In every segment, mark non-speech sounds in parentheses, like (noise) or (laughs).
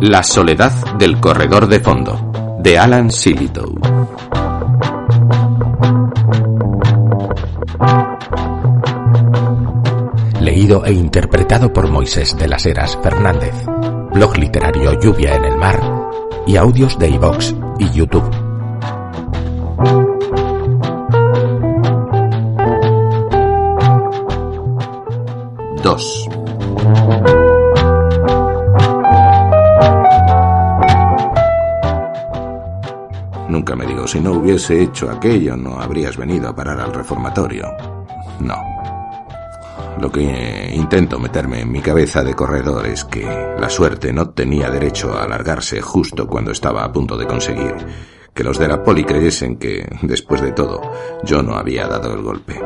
La soledad del corredor de fondo, de Alan Silito. Leído e interpretado por Moisés de las Heras Fernández, blog literario Lluvia en el Mar y audios de iVox y YouTube. 2. Nunca me digo, si no hubiese hecho aquello, no habrías venido a parar al reformatorio. No. Lo que intento meterme en mi cabeza de corredor es que la suerte no tenía derecho a alargarse justo cuando estaba a punto de conseguir que los de la poli creyesen que, después de todo, yo no había dado el golpe.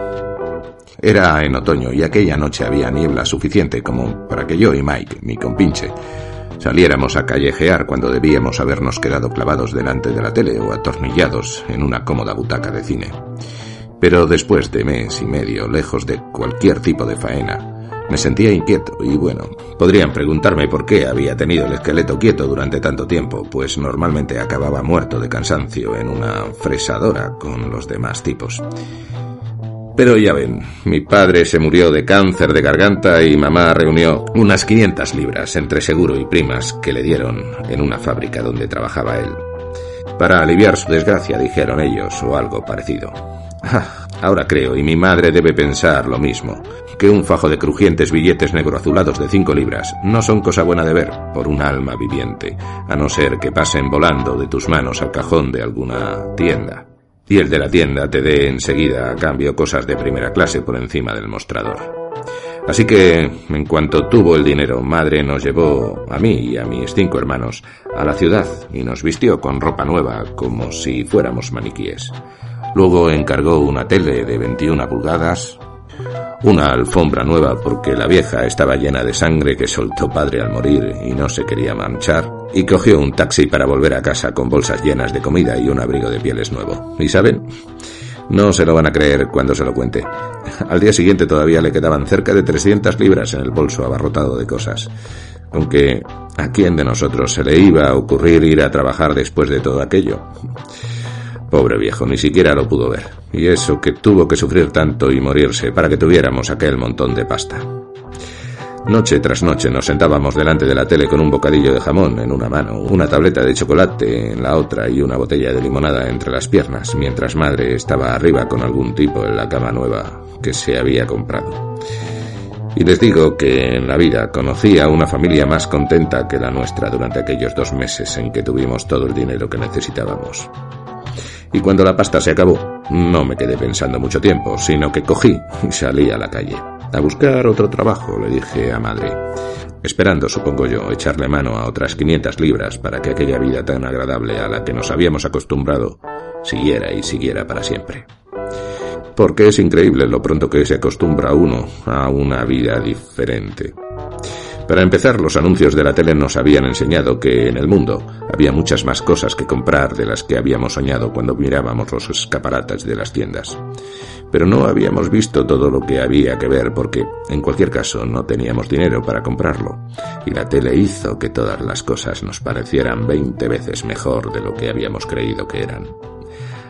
Era en otoño y aquella noche había niebla suficiente como para que yo y Mike, mi compinche, saliéramos a callejear cuando debíamos habernos quedado clavados delante de la tele o atornillados en una cómoda butaca de cine. Pero después de mes y medio lejos de cualquier tipo de faena, me sentía inquieto y bueno, podrían preguntarme por qué había tenido el esqueleto quieto durante tanto tiempo, pues normalmente acababa muerto de cansancio en una fresadora con los demás tipos. Pero ya ven, mi padre se murió de cáncer de garganta y mamá reunió unas 500 libras entre seguro y primas que le dieron en una fábrica donde trabajaba él. Para aliviar su desgracia, dijeron ellos, o algo parecido. Ah, ahora creo, y mi madre debe pensar lo mismo, que un fajo de crujientes billetes negro-azulados de cinco libras no son cosa buena de ver por un alma viviente, a no ser que pasen volando de tus manos al cajón de alguna tienda y el de la tienda te dé enseguida a cambio cosas de primera clase por encima del mostrador. Así que, en cuanto tuvo el dinero, madre nos llevó, a mí y a mis cinco hermanos, a la ciudad y nos vistió con ropa nueva, como si fuéramos maniquíes. Luego encargó una tele de 21 pulgadas, una alfombra nueva porque la vieja estaba llena de sangre que soltó padre al morir y no se quería manchar, y cogió un taxi para volver a casa con bolsas llenas de comida y un abrigo de pieles nuevo. ¿Y saben? No se lo van a creer cuando se lo cuente. Al día siguiente todavía le quedaban cerca de 300 libras en el bolso abarrotado de cosas. Aunque, ¿a quién de nosotros se le iba a ocurrir ir a trabajar después de todo aquello? Pobre viejo, ni siquiera lo pudo ver. Y eso que tuvo que sufrir tanto y morirse para que tuviéramos aquel montón de pasta. Noche tras noche nos sentábamos delante de la tele con un bocadillo de jamón en una mano, una tableta de chocolate en la otra y una botella de limonada entre las piernas, mientras madre estaba arriba con algún tipo en la cama nueva que se había comprado. Y les digo que en la vida conocí a una familia más contenta que la nuestra durante aquellos dos meses en que tuvimos todo el dinero que necesitábamos. Y cuando la pasta se acabó, no me quedé pensando mucho tiempo, sino que cogí y salí a la calle. A buscar otro trabajo, le dije a madre. Esperando, supongo yo, echarle mano a otras 500 libras para que aquella vida tan agradable a la que nos habíamos acostumbrado siguiera y siguiera para siempre. Porque es increíble lo pronto que se acostumbra uno a una vida diferente. Para empezar, los anuncios de la tele nos habían enseñado que en el mundo había muchas más cosas que comprar de las que habíamos soñado cuando mirábamos los escaparates de las tiendas. Pero no habíamos visto todo lo que había que ver porque, en cualquier caso, no teníamos dinero para comprarlo. Y la tele hizo que todas las cosas nos parecieran veinte veces mejor de lo que habíamos creído que eran.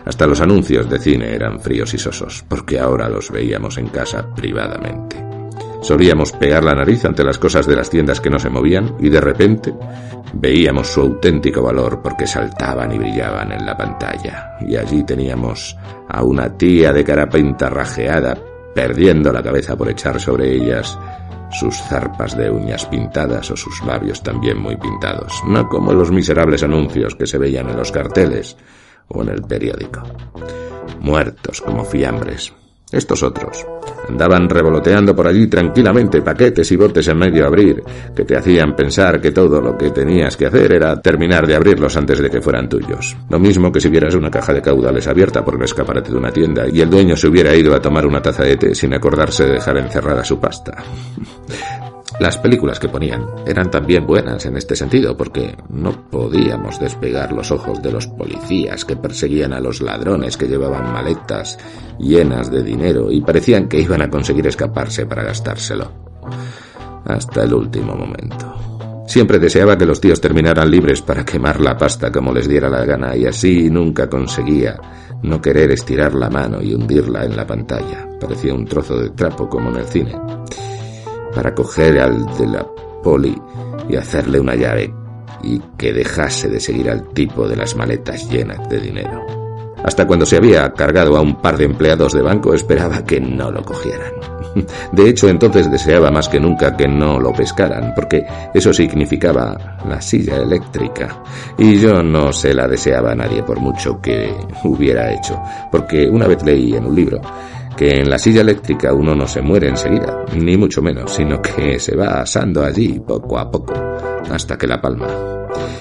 Hasta los anuncios de cine eran fríos y sosos, porque ahora los veíamos en casa privadamente. Solíamos pegar la nariz ante las cosas de las tiendas que no se movían y de repente veíamos su auténtico valor porque saltaban y brillaban en la pantalla. Y allí teníamos a una tía de cara pintarrajeada perdiendo la cabeza por echar sobre ellas sus zarpas de uñas pintadas o sus labios también muy pintados, no como los miserables anuncios que se veían en los carteles o en el periódico. Muertos como fiambres. Estos otros Andaban revoloteando por allí tranquilamente paquetes y botes en medio abrir, que te hacían pensar que todo lo que tenías que hacer era terminar de abrirlos antes de que fueran tuyos. Lo mismo que si vieras una caja de caudales abierta por el escaparate de una tienda y el dueño se hubiera ido a tomar una taza de té sin acordarse de dejar encerrada su pasta. Las películas que ponían eran también buenas en este sentido, porque no podíamos despegar los ojos de los policías que perseguían a los ladrones que llevaban maletas llenas de dinero y parecían que iban a conseguir escaparse para gastárselo. Hasta el último momento. Siempre deseaba que los tíos terminaran libres para quemar la pasta como les diera la gana y así nunca conseguía no querer estirar la mano y hundirla en la pantalla. Parecía un trozo de trapo como en el cine para coger al de la poli y hacerle una llave y que dejase de seguir al tipo de las maletas llenas de dinero. Hasta cuando se había cargado a un par de empleados de banco esperaba que no lo cogieran. (laughs) De hecho, entonces deseaba más que nunca que no lo pescaran, porque eso significaba la silla eléctrica. Y yo no se la deseaba a nadie por mucho que hubiera hecho, porque una vez leí en un libro que en la silla eléctrica uno no se muere enseguida, ni mucho menos, sino que se va asando allí poco a poco, hasta que la palma.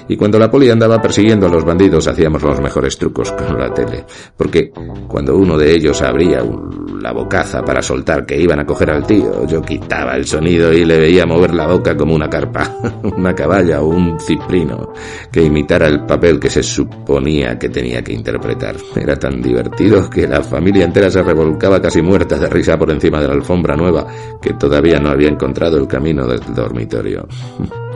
Y cuando la poli andaba persiguiendo a los bandidos hacíamos los mejores trucos con la tele, porque cuando uno de ellos abría la bocaza para soltar que iban a coger al tío, yo quitaba el sonido y le veía mover la boca como una carpa, (laughs) una caballa o un ciprino, que imitara el papel que se suponía que tenía que interpretar. Era tan divertido que la familia entera se revolcaba casi muerta de risa por encima de la alfombra nueva, que todavía no había encontrado el camino del dormitorio. (laughs)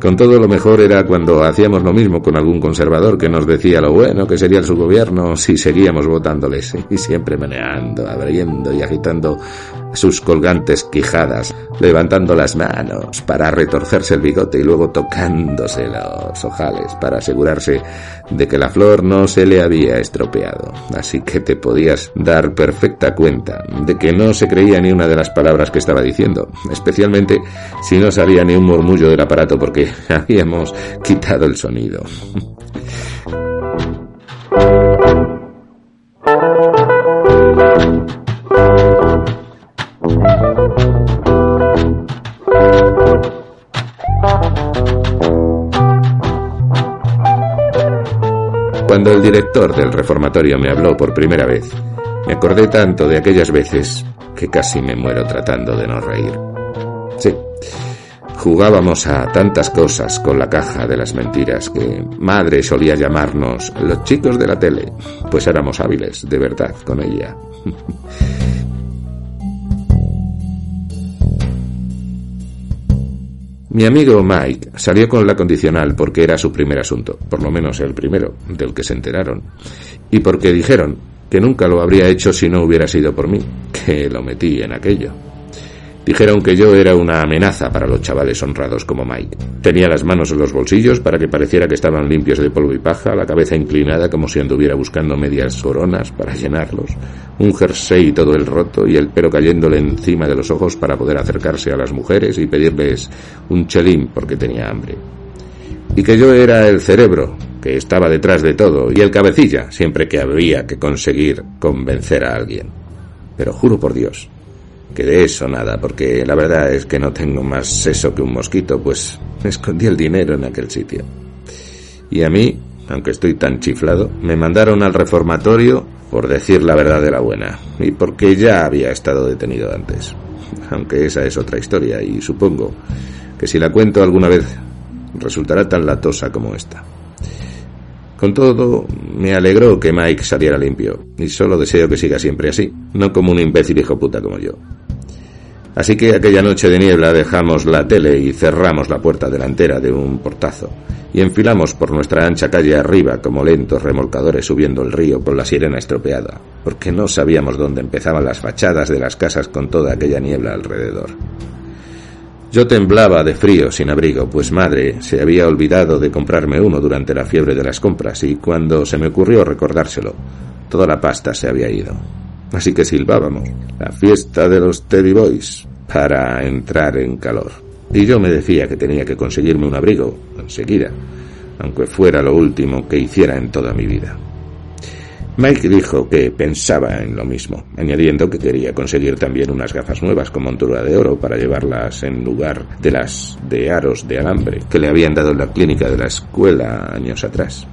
Con todo lo mejor era cuando hacíamos lo mismo con algún conservador que nos decía lo bueno que sería su gobierno si seguíamos votándoles, (laughs) y siempre meneando, abriendo y agitando sus colgantes quijadas, levantando las manos para retorcerse el bigote y luego tocándose los ojales para asegurarse de que la flor no se le había estropeado. Así que te podías dar perfecta cuenta de que no se creía ni una de las palabras que estaba diciendo, especialmente si no salía ni un murmullo del aparato porque (laughs) habíamos quitado el sonido. Cuando el director del reformatorio me habló por primera vez, me acordé tanto de aquellas veces que casi me muero tratando de no reír. Sí, jugábamos a tantas cosas con la caja de las mentiras que madre solía llamarnos los chicos de la tele, pues éramos hábiles, de verdad, con ella. Mi amigo Mike salió con la condicional porque era su primer asunto, por lo menos el primero, del que se enteraron, y porque dijeron que nunca lo habría hecho si no hubiera sido por mí, que lo metí en aquello. Dijeron que yo era una amenaza para los chavales honrados como Mike. Tenía las manos en los bolsillos para que pareciera que estaban limpios de polvo y paja, la cabeza inclinada como si anduviera buscando medias coronas para llenarlos, un jersey todo el roto y el pelo cayéndole encima de los ojos para poder acercarse a las mujeres y pedirles un chelín porque tenía hambre. Y que yo era el cerebro, que estaba detrás de todo, y el cabecilla, siempre que había que conseguir convencer a alguien. Pero juro por Dios, que de eso nada, porque la verdad es que no tengo más seso que un mosquito, pues escondí el dinero en aquel sitio. Y a mí, aunque estoy tan chiflado, me mandaron al reformatorio por decir la verdad de la buena, y porque ya había estado detenido antes. Aunque esa es otra historia, y supongo que si la cuento alguna vez resultará tan latosa como esta. Con todo, me alegró que Mike saliera limpio, y solo deseo que siga siempre así, no como un imbécil hijo puta como yo. Así que aquella noche de niebla dejamos la tele y cerramos la puerta delantera de un portazo, y enfilamos por nuestra ancha calle arriba como lentos remolcadores subiendo el río con la sirena estropeada, porque no sabíamos dónde empezaban las fachadas de las casas con toda aquella niebla alrededor. Yo temblaba de frío sin abrigo, pues madre se había olvidado de comprarme uno durante la fiebre de las compras y cuando se me ocurrió recordárselo, toda la pasta se había ido. Así que silbábamos, la fiesta de los Teddy Boys, para entrar en calor. Y yo me decía que tenía que conseguirme un abrigo, enseguida, aunque fuera lo último que hiciera en toda mi vida. Mike dijo que pensaba en lo mismo, añadiendo que quería conseguir también unas gafas nuevas con montura de oro para llevarlas en lugar de las de aros de alambre que le habían dado en la clínica de la escuela años atrás.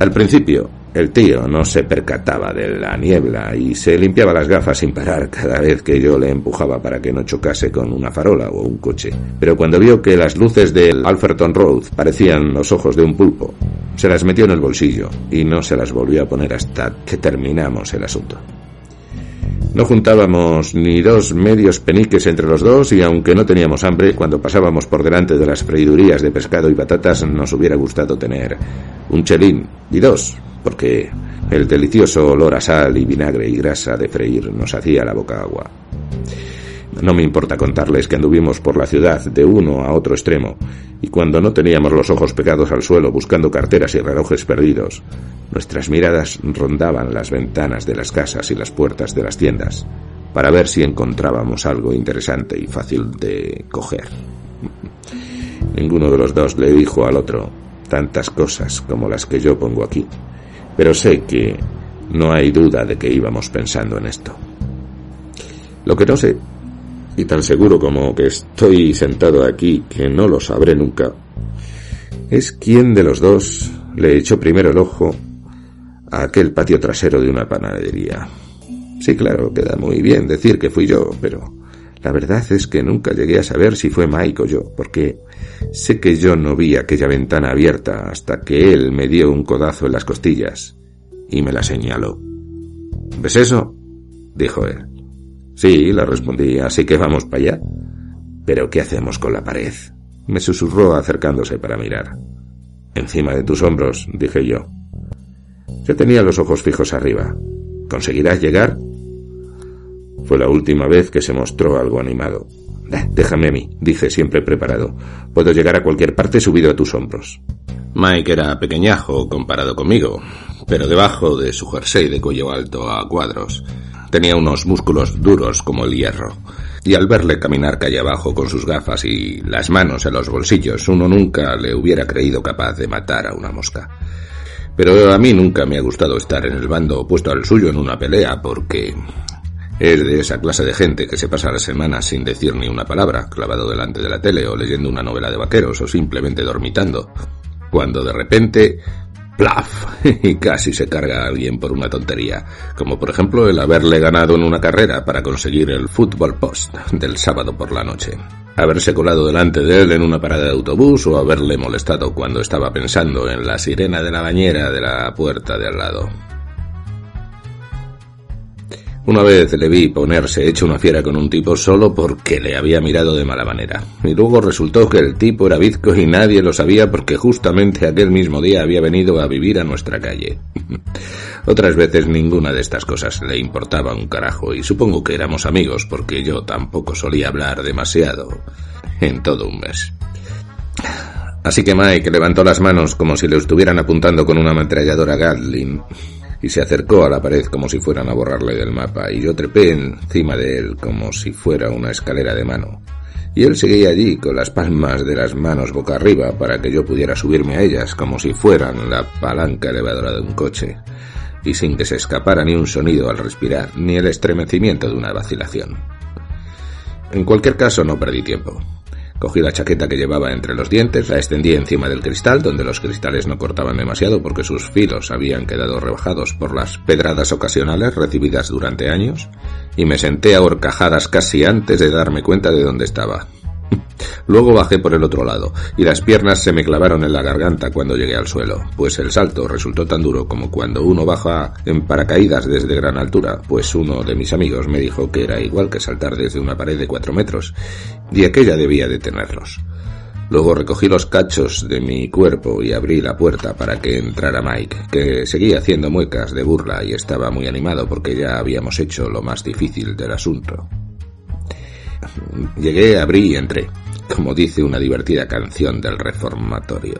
Al principio, el tío no se percataba de la niebla y se limpiaba las gafas sin parar cada vez que yo le empujaba para que no chocase con una farola o un coche. Pero cuando vio que las luces del Alferton Road parecían los ojos de un pulpo, se las metió en el bolsillo y no se las volvió a poner hasta que terminamos el asunto. No juntábamos ni dos medios peniques entre los dos y aunque no teníamos hambre, cuando pasábamos por delante de las freidurías de pescado y patatas nos hubiera gustado tener un chelín y dos, porque el delicioso olor a sal y vinagre y grasa de freír nos hacía la boca agua. No me importa contarles que anduvimos por la ciudad de uno a otro extremo, y cuando no teníamos los ojos pegados al suelo buscando carteras y relojes perdidos, nuestras miradas rondaban las ventanas de las casas y las puertas de las tiendas para ver si encontrábamos algo interesante y fácil de coger. (laughs) Ninguno de los dos le dijo al otro tantas cosas como las que yo pongo aquí, pero sé que no hay duda de que íbamos pensando en esto. Lo que no sé y tan seguro como que estoy sentado aquí que no lo sabré nunca, es quién de los dos le echó primero el ojo a aquel patio trasero de una panadería. Sí, claro, queda muy bien decir que fui yo, pero la verdad es que nunca llegué a saber si fue Mike o yo, porque sé que yo no vi aquella ventana abierta hasta que él me dio un codazo en las costillas y me la señaló. ¿Ves eso? dijo él. Sí, le respondí, así que vamos para allá. Pero ¿qué hacemos con la pared? Me susurró acercándose para mirar. Encima de tus hombros, dije yo. Yo tenía los ojos fijos arriba. ¿Conseguirás llegar? Fue la última vez que se mostró algo animado. Déjame a mí, dije siempre preparado. Puedo llegar a cualquier parte subido a tus hombros. Mike era pequeñajo comparado conmigo, pero debajo de su jersey de cuello alto a cuadros Tenía unos músculos duros como el hierro, y al verle caminar calle abajo con sus gafas y las manos en los bolsillos, uno nunca le hubiera creído capaz de matar a una mosca. Pero a mí nunca me ha gustado estar en el bando opuesto al suyo en una pelea, porque es de esa clase de gente que se pasa la semana sin decir ni una palabra, clavado delante de la tele o leyendo una novela de vaqueros o simplemente dormitando. Cuando de repente ¡Plaf! (laughs) y casi se carga a alguien por una tontería, como por ejemplo el haberle ganado en una carrera para conseguir el Fútbol Post del sábado por la noche, haberse colado delante de él en una parada de autobús o haberle molestado cuando estaba pensando en la sirena de la bañera de la puerta de al lado. Una vez le vi ponerse hecho una fiera con un tipo solo porque le había mirado de mala manera. Y luego resultó que el tipo era bizco y nadie lo sabía porque justamente aquel mismo día había venido a vivir a nuestra calle. (laughs) Otras veces ninguna de estas cosas le importaba un carajo y supongo que éramos amigos porque yo tampoco solía hablar demasiado en todo un mes. Así que Mike levantó las manos como si le estuvieran apuntando con una ametralladora Gatling y se acercó a la pared como si fueran a borrarle del mapa, y yo trepé encima de él como si fuera una escalera de mano. Y él seguía allí con las palmas de las manos boca arriba para que yo pudiera subirme a ellas como si fueran la palanca elevadora de un coche, y sin que se escapara ni un sonido al respirar, ni el estremecimiento de una vacilación. En cualquier caso no perdí tiempo. Cogí la chaqueta que llevaba entre los dientes, la extendí encima del cristal, donde los cristales no cortaban demasiado porque sus filos habían quedado rebajados por las pedradas ocasionales recibidas durante años, y me senté a horcajadas casi antes de darme cuenta de dónde estaba. Luego bajé por el otro lado, y las piernas se me clavaron en la garganta cuando llegué al suelo, pues el salto resultó tan duro como cuando uno baja en paracaídas desde gran altura, pues uno de mis amigos me dijo que era igual que saltar desde una pared de cuatro metros, y aquella debía detenerlos. Luego recogí los cachos de mi cuerpo y abrí la puerta para que entrara Mike, que seguía haciendo muecas de burla y estaba muy animado porque ya habíamos hecho lo más difícil del asunto. Llegué, abrí y entré, como dice una divertida canción del reformatorio.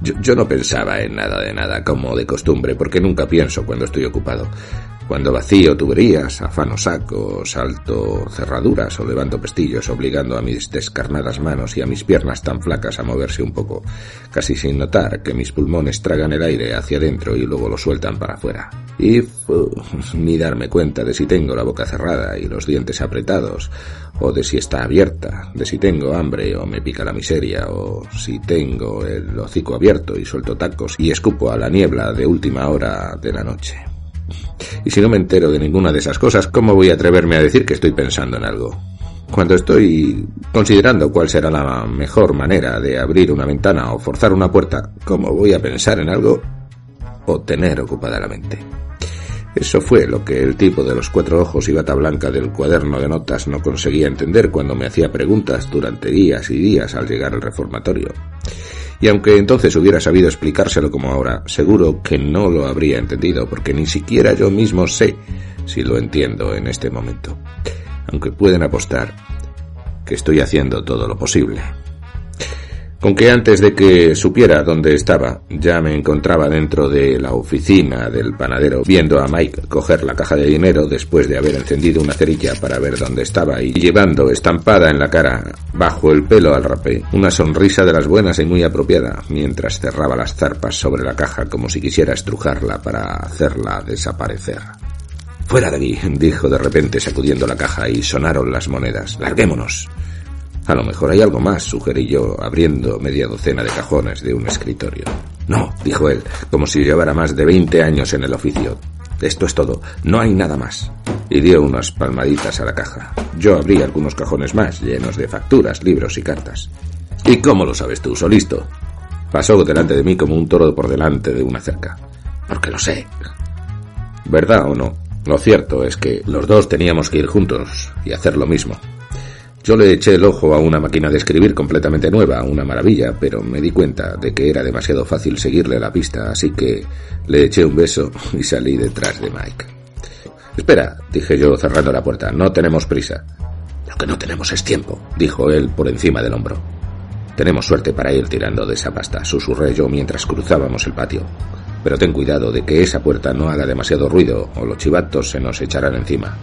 Yo, no pensaba en nada de nada, como de costumbre, porque nunca pienso cuando estoy ocupado. Cuando vacío tuberías, afano sacos, salto cerraduras o levanto pestillos, obligando a mis descarnadas manos y a mis piernas tan flacas a moverse un poco, casi sin notar que mis pulmones tragan el aire hacia adentro y luego lo sueltan para afuera. Y ni darme cuenta de si tengo la boca cerrada y los dientes apretados, o de si está abierta, de si tengo hambre o me pica la miseria, o si tengo el hocico abierto y suelto tacos y escupo a la niebla de última hora de la noche. Y si no me entero de ninguna de esas cosas, ¿cómo voy a atreverme a decir que estoy pensando en algo? Cuando estoy considerando cuál será la mejor manera de abrir una ventana o forzar una puerta, ¿cómo voy a pensar en algo o tener ocupada la mente? Eso fue lo que el tipo de los cuatro ojos y bata blanca del cuaderno de notas no conseguía entender cuando me hacía preguntas durante días y días al llegar al reformatorio. Y aunque entonces hubiera sabido explicárselo como ahora, seguro que no lo habría entendido, porque ni siquiera yo mismo sé si lo entiendo en este momento. Aunque pueden apostar que estoy haciendo todo lo posible. Con que antes de que supiera dónde estaba, ya me encontraba dentro de la oficina del panadero, viendo a Mike coger la caja de dinero después de haber encendido una cerilla para ver dónde estaba y llevando estampada en la cara, bajo el pelo al rapé, una sonrisa de las buenas y muy apropiada, mientras cerraba las zarpas sobre la caja como si quisiera estrujarla para hacerla desaparecer. Fuera de aquí, dijo de repente sacudiendo la caja y sonaron las monedas. Larguémonos. A lo mejor hay algo más, sugerí yo, abriendo media docena de cajones de un escritorio. No, dijo él, como si llevara más de veinte años en el oficio. Esto es todo, no hay nada más. Y dio unas palmaditas a la caja. Yo abrí algunos cajones más, llenos de facturas, libros y cartas. ¿Y cómo lo sabes tú, solisto? Pasó delante de mí como un toro por delante de una cerca. Porque lo sé. ¿Verdad o no? Lo cierto es que los dos teníamos que ir juntos y hacer lo mismo. Yo le eché el ojo a una máquina de escribir completamente nueva, una maravilla, pero me di cuenta de que era demasiado fácil seguirle la pista, así que le eché un beso y salí detrás de Mike. Espera, dije yo cerrando la puerta, no tenemos prisa. Lo que no tenemos es tiempo, dijo él por encima del hombro. Tenemos suerte para ir tirando de esa pasta, susurré yo mientras cruzábamos el patio. Pero ten cuidado de que esa puerta no haga demasiado ruido o los chivatos se nos echarán encima.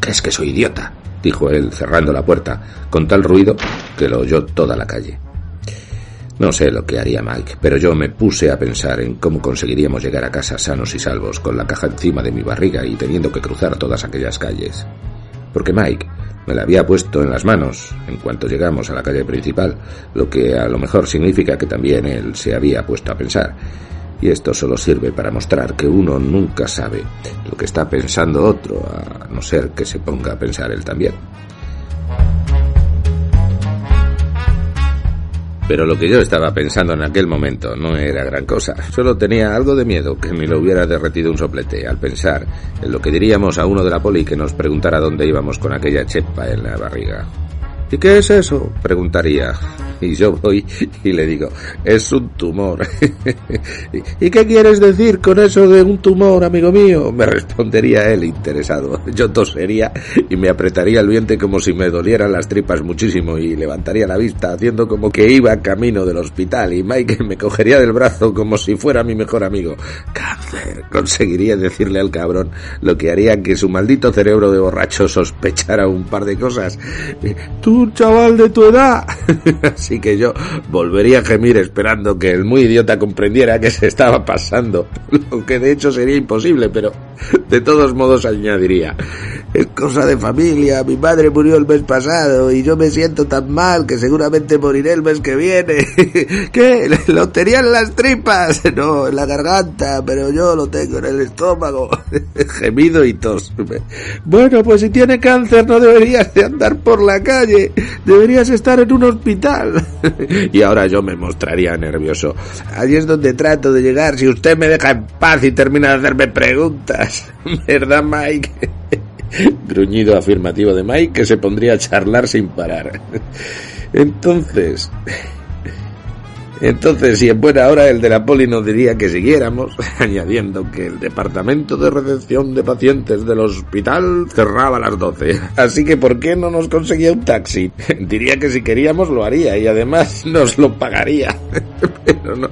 ¿Crees que soy idiota? dijo él, cerrando la puerta, con tal ruido que lo oyó toda la calle. No sé lo que haría Mike, pero yo me puse a pensar en cómo conseguiríamos llegar a casa sanos y salvos, con la caja encima de mi barriga y teniendo que cruzar todas aquellas calles. Porque Mike me la había puesto en las manos en cuanto llegamos a la calle principal, lo que a lo mejor significa que también él se había puesto a pensar y esto solo sirve para mostrar que uno nunca sabe lo que está pensando otro, a no ser que se ponga a pensar él también. Pero lo que yo estaba pensando en aquel momento no era gran cosa. Solo tenía algo de miedo que me lo hubiera derretido un soplete al pensar en lo que diríamos a uno de la poli que nos preguntara dónde íbamos con aquella chepa en la barriga. ¿Y qué es eso? preguntaría. Y yo voy y le digo, es un tumor. (laughs) ¿Y qué quieres decir con eso de un tumor, amigo mío? Me respondería él interesado. Yo tosería y me apretaría el vientre como si me dolieran las tripas muchísimo y levantaría la vista haciendo como que iba camino del hospital y Mike me cogería del brazo como si fuera mi mejor amigo. Cáncer. Conseguiría decirle al cabrón lo que haría que su maldito cerebro de borracho sospechara un par de cosas. Tú, chaval de tu edad. (laughs) Así que yo volvería a gemir esperando que el muy idiota comprendiera que se estaba pasando, (laughs) lo que de hecho sería imposible, pero de todos modos añadiría, es cosa de familia, mi madre murió el mes pasado y yo me siento tan mal que seguramente moriré el mes que viene. (laughs) ¿Qué? Lo tenía en las tripas, no, en la garganta, pero yo lo tengo en el estómago. Gemido y tos. Bueno, pues si tiene cáncer no deberías de andar por la calle, deberías estar en un hospital. (laughs) y ahora yo me mostraría nervioso. Allí es donde trato de llegar, si usted me deja en paz y termina de hacerme preguntas. (laughs) ¿Verdad, Mike? (laughs) Gruñido afirmativo de Mike que se pondría a charlar sin parar. Entonces, Entonces, si en buena hora el de la poli nos diría que siguiéramos, (laughs) añadiendo que el departamento de recepción de pacientes del hospital cerraba a las 12. Así que, ¿por qué no nos conseguía un taxi? (laughs) Diría que si queríamos lo haría y además (laughs) nos lo pagaría. Pero, no,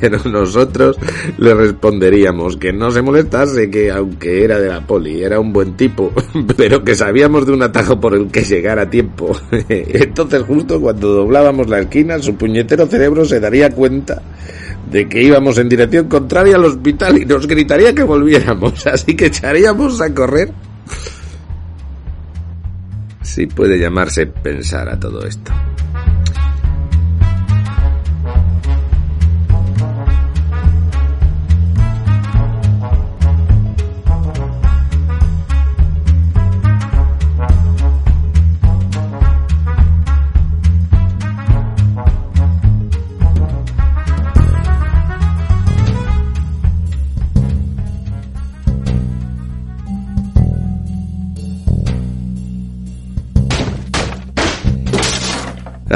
pero nosotros le responderíamos que no se molestase, que aunque era de la poli, era un buen tipo, pero que sabíamos de un atajo por el que llegar a tiempo. Entonces, justo cuando doblábamos la esquina, su puñetero cerebro se daría cuenta de que íbamos en dirección contraria al hospital y nos gritaría que volviéramos, (laughs) así que echaríamos a correr. Si puede llamarse pensar a todo esto.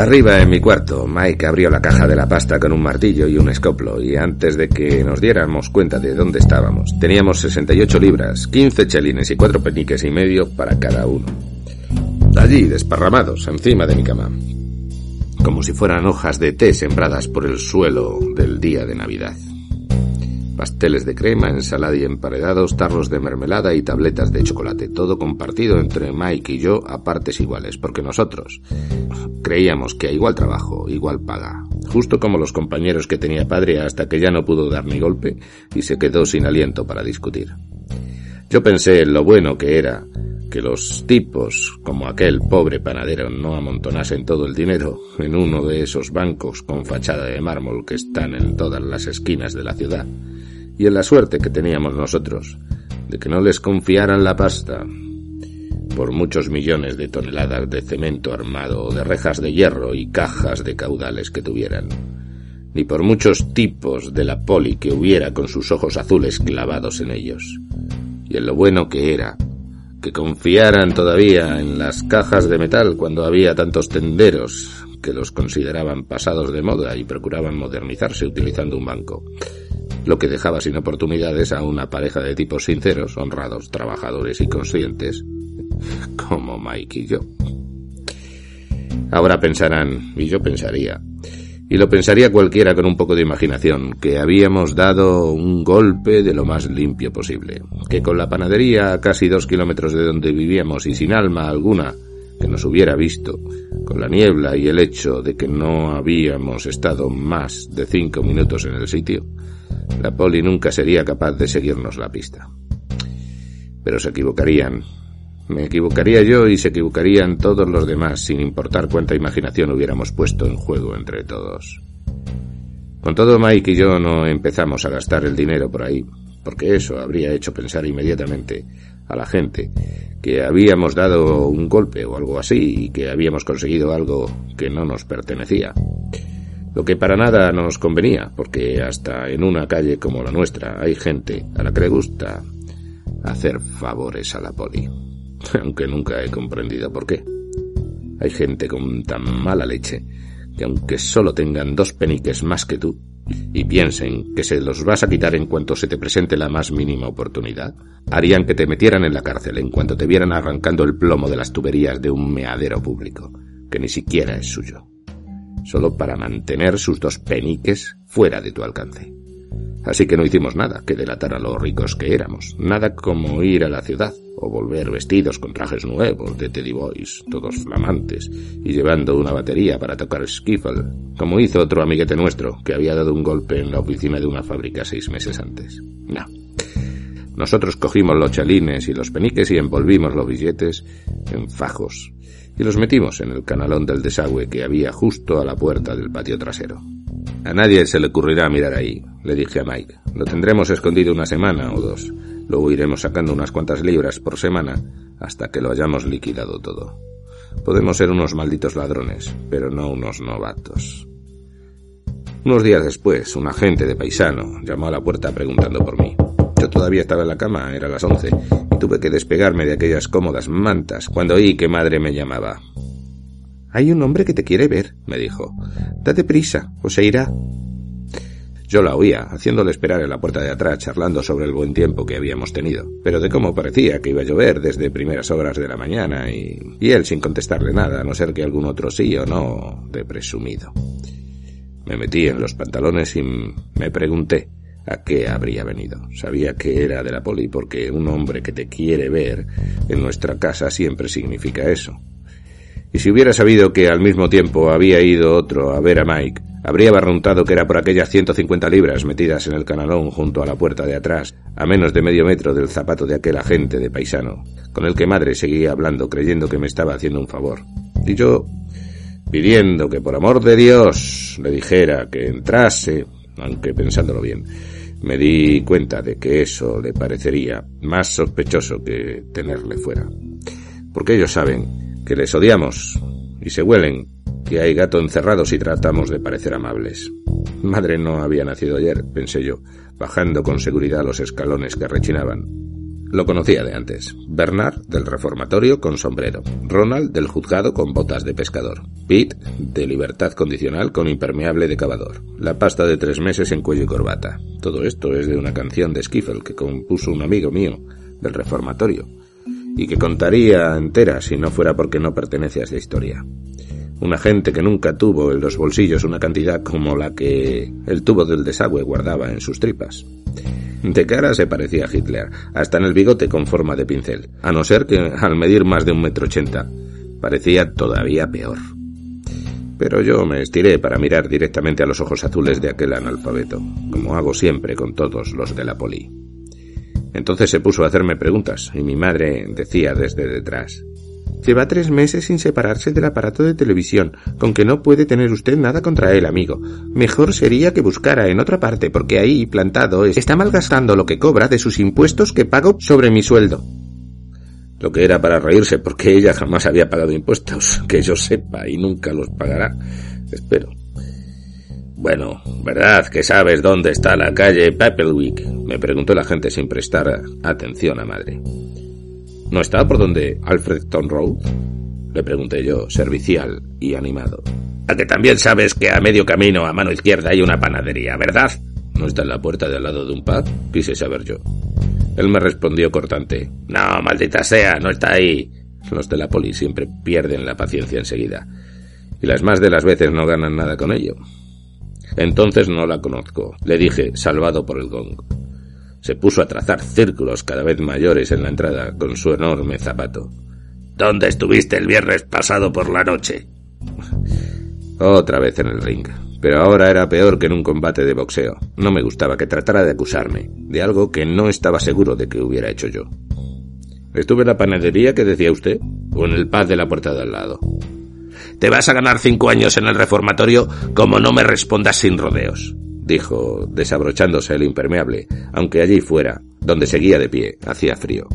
Arriba en mi cuarto, Mike abrió la caja de la pasta con un martillo y un escoplo, y antes de que nos diéramos cuenta de dónde estábamos, teníamos 68 libras, 15 chelines y 4 peniques y medio para cada uno. Allí, desparramados, encima de mi cama. Como si fueran hojas de té sembradas por el suelo del día de Navidad pasteles de crema, ensalada y emparedados, tarros de mermelada y tabletas de chocolate, todo compartido entre Mike y yo a partes iguales, porque nosotros creíamos que a igual trabajo, igual paga, justo como los compañeros que tenía padre hasta que ya no pudo dar ni golpe y se quedó sin aliento para discutir. Yo pensé en lo bueno que era que los tipos, como aquel pobre panadero, no amontonasen todo el dinero en uno de esos bancos con fachada de mármol que están en todas las esquinas de la ciudad, y en la suerte que teníamos nosotros de que no les confiaran la pasta por muchos millones de toneladas de cemento armado, de rejas de hierro y cajas de caudales que tuvieran, ni por muchos tipos de la poli que hubiera con sus ojos azules clavados en ellos, y en lo bueno que era que confiaran todavía en las cajas de metal cuando había tantos tenderos que los consideraban pasados de moda y procuraban modernizarse utilizando un banco lo que dejaba sin oportunidades a una pareja de tipos sinceros, honrados, trabajadores y conscientes, como Mike y yo. Ahora pensarán, y yo pensaría, y lo pensaría cualquiera con un poco de imaginación, que habíamos dado un golpe de lo más limpio posible, que con la panadería a casi dos kilómetros de donde vivíamos y sin alma alguna que nos hubiera visto, con la niebla y el hecho de que no habíamos estado más de cinco minutos en el sitio, la poli nunca sería capaz de seguirnos la pista. Pero se equivocarían. Me equivocaría yo y se equivocarían todos los demás, sin importar cuánta imaginación hubiéramos puesto en juego entre todos. Con todo, Mike y yo no empezamos a gastar el dinero por ahí, porque eso habría hecho pensar inmediatamente a la gente que habíamos dado un golpe o algo así y que habíamos conseguido algo que no nos pertenecía. Lo que para nada nos convenía, porque hasta en una calle como la nuestra hay gente a la que le gusta hacer favores a la poli, (laughs) aunque nunca he comprendido por qué. Hay gente con tan mala leche que aunque solo tengan dos peniques más que tú, y piensen que se los vas a quitar en cuanto se te presente la más mínima oportunidad, harían que te metieran en la cárcel en cuanto te vieran arrancando el plomo de las tuberías de un meadero público, que ni siquiera es suyo solo para mantener sus dos peniques fuera de tu alcance. Así que no hicimos nada que delatar a los ricos que éramos, nada como ir a la ciudad o volver vestidos con trajes nuevos de Teddy Boys, todos flamantes, y llevando una batería para tocar skiffle, como hizo otro amiguete nuestro que había dado un golpe en la oficina de una fábrica seis meses antes. No. Nosotros cogimos los chalines y los peniques y envolvimos los billetes en fajos y los metimos en el canalón del desagüe que había justo a la puerta del patio trasero. A nadie se le ocurrirá mirar ahí, le dije a Mike. Lo tendremos escondido una semana o dos. Luego iremos sacando unas cuantas libras por semana hasta que lo hayamos liquidado todo. Podemos ser unos malditos ladrones, pero no unos novatos. Unos días después, un agente de paisano llamó a la puerta preguntando por mí. Todavía estaba en la cama, era las once, y tuve que despegarme de aquellas cómodas mantas cuando oí que madre me llamaba. Hay un hombre que te quiere ver, me dijo. Date prisa, o se irá. Yo la oía, haciéndole esperar en la puerta de atrás, charlando sobre el buen tiempo que habíamos tenido, pero de cómo parecía que iba a llover desde primeras horas de la mañana y, y él sin contestarle nada, a no ser que algún otro sí o no, de presumido. Me metí en los pantalones y me pregunté a qué habría venido. Sabía que era de la poli porque un hombre que te quiere ver en nuestra casa siempre significa eso. Y si hubiera sabido que al mismo tiempo había ido otro a ver a Mike, habría barruntado que era por aquellas 150 libras metidas en el canalón junto a la puerta de atrás, a menos de medio metro del zapato de aquel agente de paisano, con el que madre seguía hablando creyendo que me estaba haciendo un favor. Y yo, pidiendo que por amor de Dios le dijera que entrase, aunque pensándolo bien, me di cuenta de que eso le parecería más sospechoso que tenerle fuera. Porque ellos saben que les odiamos y se huelen, que hay gato encerrado si tratamos de parecer amables. Madre no había nacido ayer, pensé yo, bajando con seguridad los escalones que rechinaban. Lo conocía de antes. Bernard, del reformatorio, con sombrero. Ronald, del juzgado, con botas de pescador. Pete, de libertad condicional, con impermeable de cavador. La pasta de tres meses en cuello y corbata. Todo esto es de una canción de Skiffle que compuso un amigo mío, del reformatorio y que contaría entera si no fuera porque no pertenece a esa historia. Una gente que nunca tuvo en los bolsillos una cantidad como la que el tubo del desagüe guardaba en sus tripas. De cara se parecía a Hitler, hasta en el bigote con forma de pincel, a no ser que al medir más de un metro ochenta parecía todavía peor. Pero yo me estiré para mirar directamente a los ojos azules de aquel analfabeto, como hago siempre con todos los de la poli. Entonces se puso a hacerme preguntas y mi madre decía desde detrás. Lleva tres meses sin separarse del aparato de televisión, con que no puede tener usted nada contra él, amigo. Mejor sería que buscara en otra parte, porque ahí, plantado, está malgastando lo que cobra de sus impuestos que pago sobre mi sueldo. Lo que era para reírse, porque ella jamás había pagado impuestos, (laughs) que yo sepa, y nunca los pagará. Espero. Bueno, ¿verdad que sabes dónde está la calle Pepplewick? Me preguntó la gente sin prestar atención a madre. ¿No está por donde Alfredton Road? Le pregunté yo, servicial y animado. A que también sabes que a medio camino, a mano izquierda, hay una panadería, ¿verdad? ¿No está en la puerta de al lado de un pub? Quise saber yo. Él me respondió cortante. No, maldita sea, no está ahí. Los de la poli siempre pierden la paciencia enseguida. Y las más de las veces no ganan nada con ello. Entonces no la conozco, le dije, salvado por el gong. Se puso a trazar círculos cada vez mayores en la entrada con su enorme zapato. ¿Dónde estuviste el viernes pasado por la noche? Otra vez en el ring. Pero ahora era peor que en un combate de boxeo. No me gustaba que tratara de acusarme de algo que no estaba seguro de que hubiera hecho yo. ¿Estuve en la panadería que decía usted? ¿O en el paz de la puerta de al lado? Te vas a ganar cinco años en el reformatorio como no me respondas sin rodeos, dijo, desabrochándose el impermeable, aunque allí fuera, donde seguía de pie, hacía frío.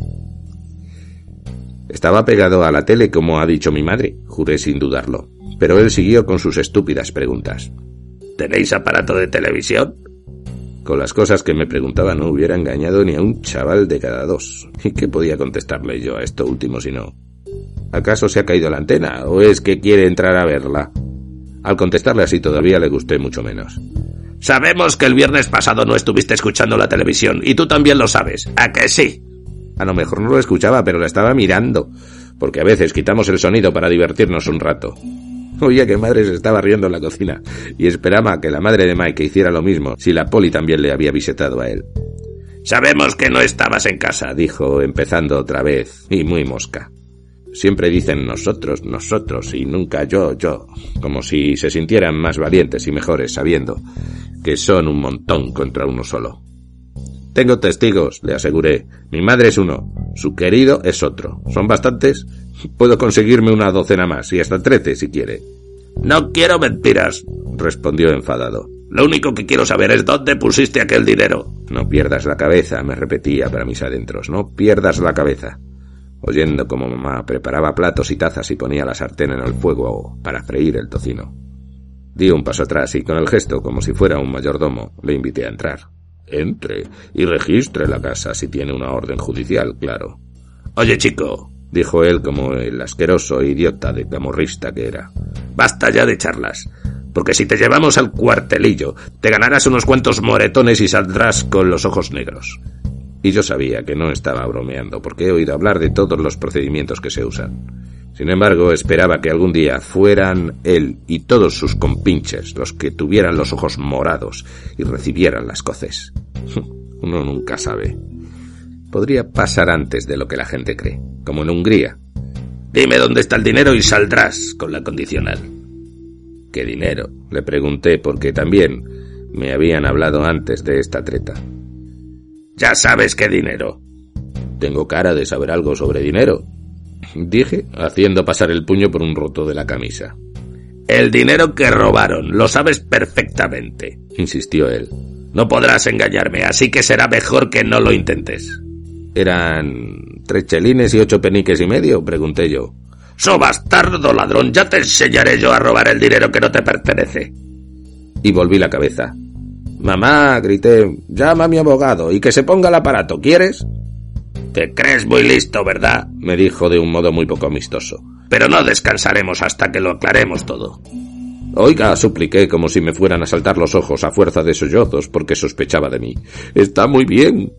Estaba pegado a la tele como ha dicho mi madre, juré sin dudarlo, pero él siguió con sus estúpidas preguntas. ¿Tenéis aparato de televisión? Con las cosas que me preguntaba no hubiera engañado ni a un chaval de cada dos. ¿Y qué podía contestarle yo a esto último si no? ¿Acaso se ha caído la antena o es que quiere entrar a verla? Al contestarle así todavía le gusté mucho menos. Sabemos que el viernes pasado no estuviste escuchando la televisión y tú también lo sabes. ¿A que sí? A lo mejor no lo escuchaba, pero la estaba mirando, porque a veces quitamos el sonido para divertirnos un rato. Oía que madre se estaba riendo en la cocina y esperaba que la madre de Mike hiciera lo mismo si la poli también le había visitado a él. Sabemos que no estabas en casa, dijo, empezando otra vez, y muy mosca. Siempre dicen nosotros, nosotros y nunca yo, yo, como si se sintieran más valientes y mejores sabiendo que son un montón contra uno solo. Tengo testigos, le aseguré. Mi madre es uno, su querido es otro. ¿Son bastantes? Puedo conseguirme una docena más, y hasta trece si quiere. No quiero mentiras, respondió enfadado. Lo único que quiero saber es dónde pusiste aquel dinero. No pierdas la cabeza, me repetía para mis adentros. No pierdas la cabeza oyendo como mamá preparaba platos y tazas y ponía la sartén en el fuego para freír el tocino. Di un paso atrás y con el gesto, como si fuera un mayordomo, le invité a entrar. Entre y registre la casa si tiene una orden judicial, claro. Oye, chico, dijo él como el asqueroso idiota de camorrista que era. Basta ya de charlas, porque si te llevamos al cuartelillo, te ganarás unos cuantos moretones y saldrás con los ojos negros. Y yo sabía que no estaba bromeando, porque he oído hablar de todos los procedimientos que se usan. Sin embargo, esperaba que algún día fueran él y todos sus compinches los que tuvieran los ojos morados y recibieran las coces. (laughs) Uno nunca sabe. Podría pasar antes de lo que la gente cree, como en Hungría. Dime dónde está el dinero y saldrás con la condicional. ¿Qué dinero? Le pregunté porque también me habían hablado antes de esta treta. Ya sabes qué dinero. Tengo cara de saber algo sobre dinero, dije, haciendo pasar el puño por un roto de la camisa. El dinero que robaron, lo sabes perfectamente, insistió él. No podrás engañarme, así que será mejor que no lo intentes. ¿Eran tres chelines y ocho peniques y medio? pregunté yo. ¡So bastardo ladrón! Ya te enseñaré yo a robar el dinero que no te pertenece. Y volví la cabeza. Mamá, grité, llama a mi abogado y que se ponga el aparato, ¿quieres? Te crees muy listo, ¿verdad? me dijo de un modo muy poco amistoso. Pero no descansaremos hasta que lo aclaremos todo. Oiga, supliqué como si me fueran a saltar los ojos a fuerza de sollozos porque sospechaba de mí. Está muy bien.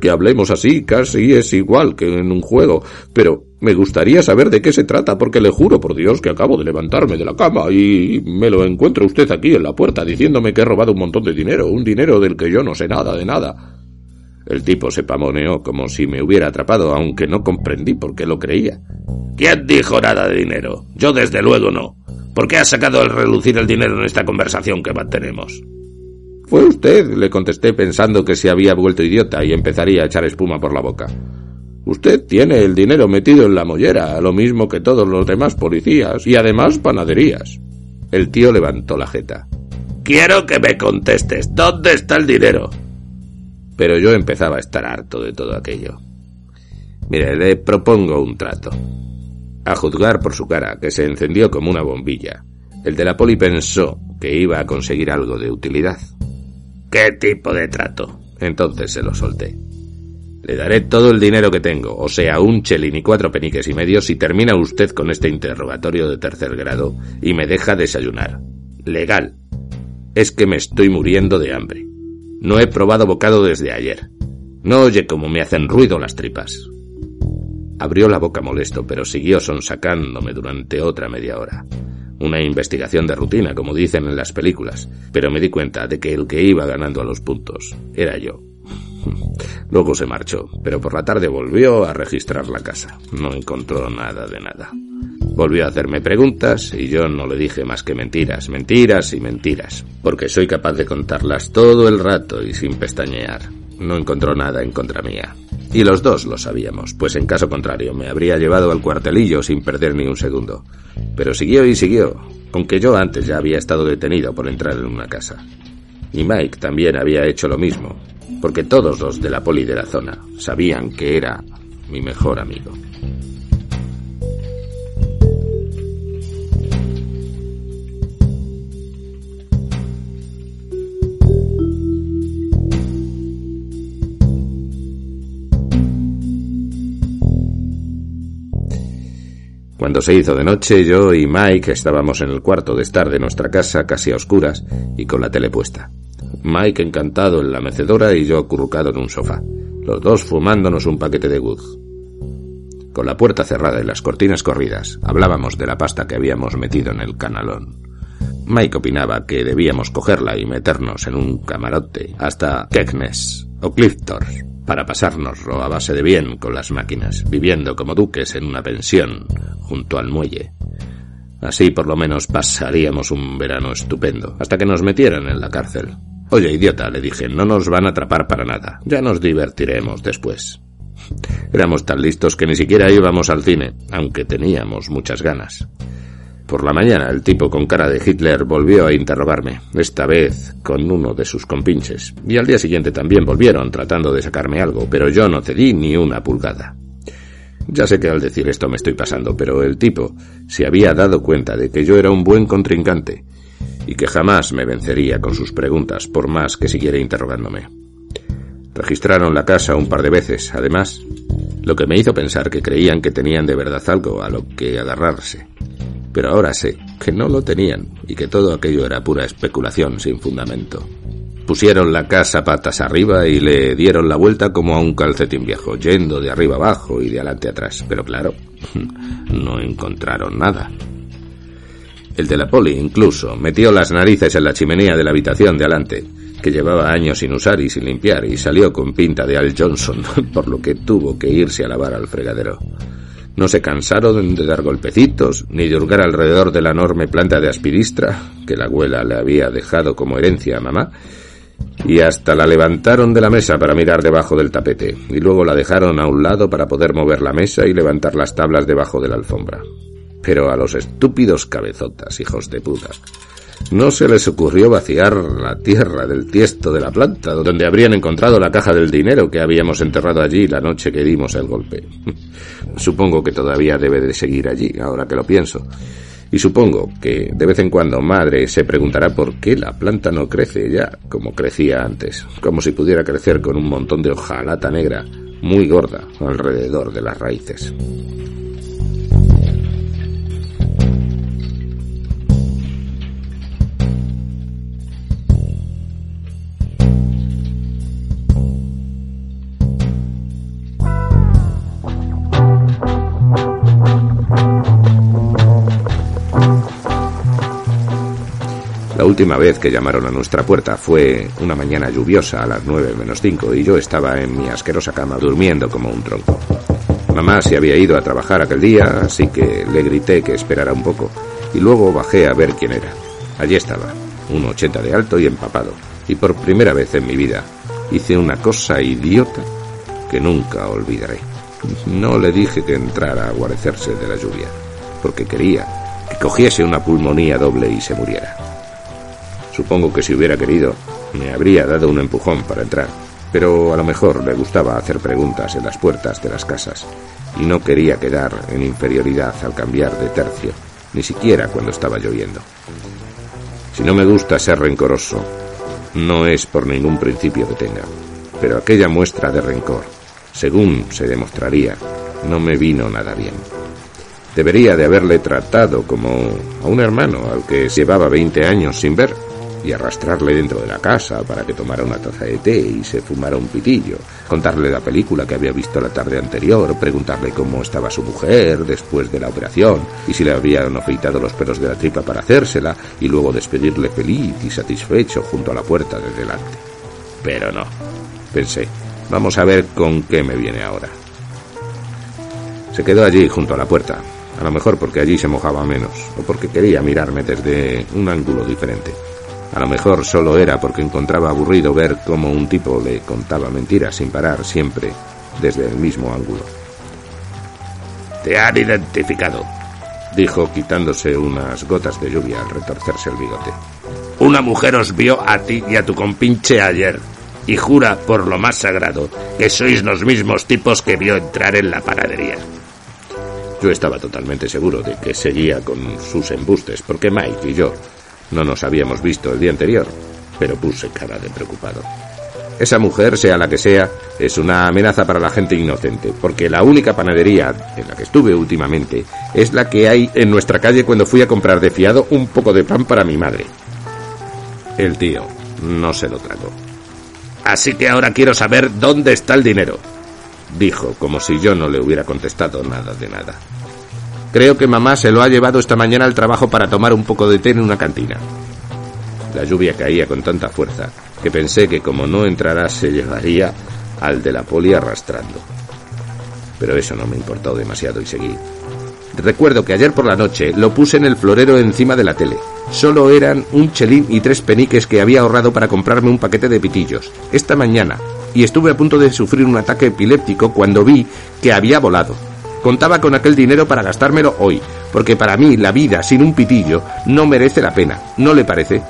Que hablemos así, casi es igual que en un juego, pero me gustaría saber de qué se trata, porque le juro por Dios que acabo de levantarme de la cama y me lo encuentro usted aquí en la puerta diciéndome que he robado un montón de dinero, un dinero del que yo no sé nada de nada. El tipo se pamoneó como si me hubiera atrapado, aunque no comprendí por qué lo creía. ¿Quién dijo nada de dinero? Yo desde luego no. ¿Por qué ha sacado al relucir el dinero en esta conversación que mantenemos? Fue usted, le contesté pensando que se había vuelto idiota y empezaría a echar espuma por la boca. Usted tiene el dinero metido en la mollera, lo mismo que todos los demás policías, y además panaderías. El tío levantó la jeta. Quiero que me contestes. ¿Dónde está el dinero? pero yo empezaba a estar harto de todo aquello. Mire, le propongo un trato. A juzgar por su cara, que se encendió como una bombilla, el de la poli pensó que iba a conseguir algo de utilidad. ¿Qué tipo de trato? Entonces se lo solté. Le daré todo el dinero que tengo, o sea, un chelín y cuatro peniques y medio si termina usted con este interrogatorio de tercer grado y me deja desayunar. Legal. Es que me estoy muriendo de hambre. No he probado bocado desde ayer. No oye cómo me hacen ruido las tripas. Abrió la boca molesto, pero siguió sonsacándome durante otra media hora. Una investigación de rutina, como dicen en las películas, pero me di cuenta de que el que iba ganando a los puntos era yo. (laughs) Luego se marchó, pero por la tarde volvió a registrar la casa. No encontró nada de nada. Volvió a hacerme preguntas y yo no le dije más que mentiras, mentiras y mentiras, porque soy capaz de contarlas todo el rato y sin pestañear. No encontró nada en contra mía. Y los dos lo sabíamos, pues en caso contrario me habría llevado al cuartelillo sin perder ni un segundo. Pero siguió y siguió, aunque yo antes ya había estado detenido por entrar en una casa. Y Mike también había hecho lo mismo, porque todos los de la poli de la zona sabían que era mi mejor amigo. Cuando se hizo de noche, yo y Mike estábamos en el cuarto de estar de nuestra casa casi a oscuras y con la tele puesta. Mike encantado en la mecedora y yo acurrucado en un sofá, los dos fumándonos un paquete de wood. Con la puerta cerrada y las cortinas corridas, hablábamos de la pasta que habíamos metido en el canalón. Mike opinaba que debíamos cogerla y meternos en un camarote hasta Keckness o Cliftors para pasárnoslo a base de bien con las máquinas, viviendo como duques en una pensión junto al muelle. Así por lo menos pasaríamos un verano estupendo, hasta que nos metieran en la cárcel. Oye, idiota, le dije, no nos van a atrapar para nada, ya nos divertiremos después. Éramos tan listos que ni siquiera íbamos al cine, aunque teníamos muchas ganas. Por la mañana el tipo con cara de Hitler volvió a interrogarme, esta vez con uno de sus compinches, y al día siguiente también volvieron tratando de sacarme algo, pero yo no cedí ni una pulgada. Ya sé que al decir esto me estoy pasando, pero el tipo se había dado cuenta de que yo era un buen contrincante y que jamás me vencería con sus preguntas por más que siguiera interrogándome. Registraron la casa un par de veces, además, lo que me hizo pensar que creían que tenían de verdad algo a lo que agarrarse. Pero ahora sé que no lo tenían y que todo aquello era pura especulación sin fundamento. Pusieron la casa patas arriba y le dieron la vuelta como a un calcetín viejo, yendo de arriba abajo y de adelante atrás. Pero claro, (laughs) no encontraron nada. El de la poli incluso metió las narices en la chimenea de la habitación de adelante, que llevaba años sin usar y sin limpiar, y salió con pinta de Al Johnson, (laughs) por lo que tuvo que irse a lavar al fregadero. No se cansaron de dar golpecitos, ni de hurgar alrededor de la enorme planta de aspiristra que la abuela le había dejado como herencia a mamá, y hasta la levantaron de la mesa para mirar debajo del tapete, y luego la dejaron a un lado para poder mover la mesa y levantar las tablas debajo de la alfombra. Pero a los estúpidos cabezotas, hijos de puta, no se les ocurrió vaciar la tierra del tiesto de la planta, donde habrían encontrado la caja del dinero que habíamos enterrado allí la noche que dimos el golpe. (laughs) Supongo que todavía debe de seguir allí, ahora que lo pienso. Y supongo que de vez en cuando madre se preguntará por qué la planta no crece ya como crecía antes, como si pudiera crecer con un montón de hojalata negra muy gorda alrededor de las raíces. Última vez que llamaron a nuestra puerta fue una mañana lluviosa a las nueve menos cinco y yo estaba en mi asquerosa cama durmiendo como un tronco. Mamá se había ido a trabajar aquel día, así que le grité que esperara un poco y luego bajé a ver quién era. Allí estaba, un ochenta de alto y empapado, y por primera vez en mi vida hice una cosa idiota que nunca olvidaré. No le dije que entrara a guarecerse de la lluvia, porque quería que cogiese una pulmonía doble y se muriera. Supongo que si hubiera querido, me habría dado un empujón para entrar, pero a lo mejor le gustaba hacer preguntas en las puertas de las casas, y no quería quedar en inferioridad al cambiar de tercio, ni siquiera cuando estaba lloviendo. Si no me gusta ser rencoroso, no es por ningún principio que tenga, pero aquella muestra de rencor, según se demostraría, no me vino nada bien. Debería de haberle tratado como a un hermano al que llevaba 20 años sin ver y arrastrarle dentro de la casa para que tomara una taza de té y se fumara un pitillo, contarle la película que había visto la tarde anterior, preguntarle cómo estaba su mujer después de la operación y si le habían afeitado los pelos de la tripa para hacérsela y luego despedirle feliz y satisfecho junto a la puerta de delante. Pero no, pensé, vamos a ver con qué me viene ahora. Se quedó allí junto a la puerta, a lo mejor porque allí se mojaba menos, o porque quería mirarme desde un ángulo diferente. A lo mejor solo era porque encontraba aburrido ver cómo un tipo le contaba mentiras sin parar siempre desde el mismo ángulo. Te han identificado, dijo quitándose unas gotas de lluvia al retorcerse el bigote. Una mujer os vio a ti y a tu compinche ayer y jura por lo más sagrado que sois los mismos tipos que vio entrar en la panadería. Yo estaba totalmente seguro de que seguía con sus embustes, porque Mike y yo no nos habíamos visto el día anterior, pero puse cara de preocupado. Esa mujer, sea la que sea, es una amenaza para la gente inocente, porque la única panadería en la que estuve últimamente es la que hay en nuestra calle cuando fui a comprar de fiado un poco de pan para mi madre. El tío no se lo tragó. Así que ahora quiero saber dónde está el dinero, dijo, como si yo no le hubiera contestado nada de nada. Creo que mamá se lo ha llevado esta mañana al trabajo para tomar un poco de té en una cantina. La lluvia caía con tanta fuerza que pensé que como no entrara se llevaría al de la poli arrastrando. Pero eso no me importó demasiado y seguí. Recuerdo que ayer por la noche lo puse en el florero encima de la tele. Solo eran un chelín y tres peniques que había ahorrado para comprarme un paquete de pitillos. Esta mañana. Y estuve a punto de sufrir un ataque epiléptico cuando vi que había volado. Contaba con aquel dinero para gastármelo hoy, porque para mí la vida sin un pitillo no merece la pena, ¿no le parece?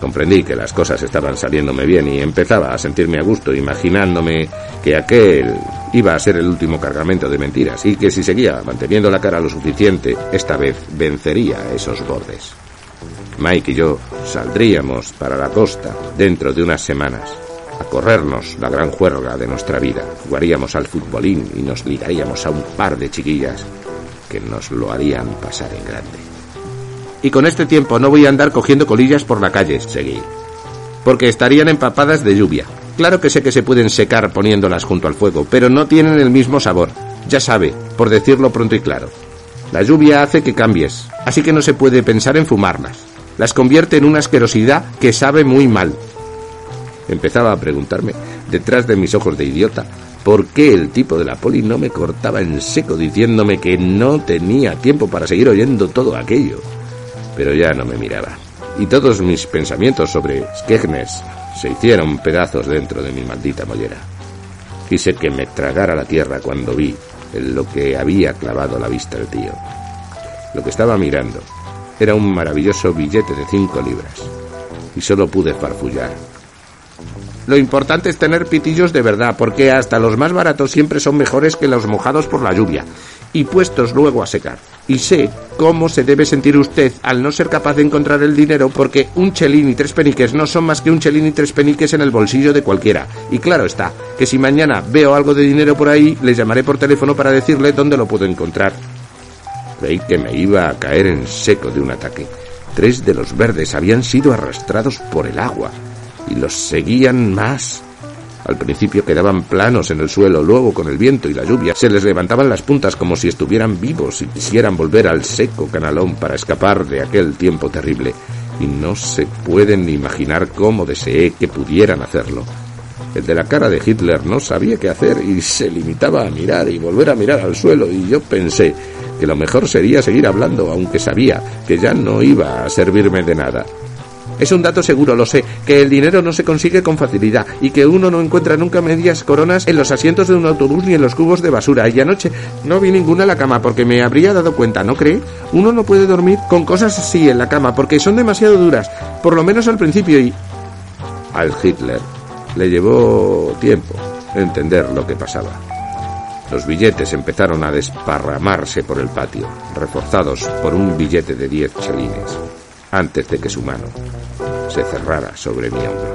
Comprendí que las cosas estaban saliéndome bien y empezaba a sentirme a gusto imaginándome que aquel iba a ser el último cargamento de mentiras y que si seguía manteniendo la cara lo suficiente, esta vez vencería esos bordes. Mike y yo saldríamos para la costa dentro de unas semanas a corrernos la gran juerga de nuestra vida. Jugaríamos al futbolín y nos ligaríamos a un par de chiquillas que nos lo harían pasar en grande. Y con este tiempo no voy a andar cogiendo colillas por la calle, seguí. Porque estarían empapadas de lluvia. Claro que sé que se pueden secar poniéndolas junto al fuego, pero no tienen el mismo sabor. Ya sabe, por decirlo pronto y claro. La lluvia hace que cambies, así que no se puede pensar en fumarlas. Las convierte en una asquerosidad que sabe muy mal. Empezaba a preguntarme, detrás de mis ojos de idiota, por qué el tipo de la poli no me cortaba en seco diciéndome que no tenía tiempo para seguir oyendo todo aquello. Pero ya no me miraba. Y todos mis pensamientos sobre Skegnes se hicieron pedazos dentro de mi maldita mollera. Quise que me tragara la tierra cuando vi en lo que había clavado la vista el tío. Lo que estaba mirando era un maravilloso billete de cinco libras. Y solo pude farfullar. Lo importante es tener pitillos de verdad, porque hasta los más baratos siempre son mejores que los mojados por la lluvia y puestos luego a secar. Y sé cómo se debe sentir usted al no ser capaz de encontrar el dinero porque un chelín y tres peniques no son más que un chelín y tres peniques en el bolsillo de cualquiera. Y claro está, que si mañana veo algo de dinero por ahí, le llamaré por teléfono para decirle dónde lo puedo encontrar. Creí que me iba a caer en seco de un ataque. Tres de los verdes habían sido arrastrados por el agua y los seguían más. Al principio quedaban planos en el suelo, luego con el viento y la lluvia se les levantaban las puntas como si estuvieran vivos y quisieran volver al seco canalón para escapar de aquel tiempo terrible. Y no se pueden imaginar cómo deseé que pudieran hacerlo. El de la cara de Hitler no sabía qué hacer y se limitaba a mirar y volver a mirar al suelo y yo pensé que lo mejor sería seguir hablando aunque sabía que ya no iba a servirme de nada. Es un dato seguro, lo sé, que el dinero no se consigue con facilidad y que uno no encuentra nunca medias coronas en los asientos de un autobús ni en los cubos de basura. Y anoche no vi ninguna en la cama porque me habría dado cuenta, ¿no cree? Uno no puede dormir con cosas así en la cama porque son demasiado duras, por lo menos al principio y... Al Hitler le llevó tiempo entender lo que pasaba. Los billetes empezaron a desparramarse por el patio, reforzados por un billete de diez chelines antes de que su mano se cerrara sobre mi hombro.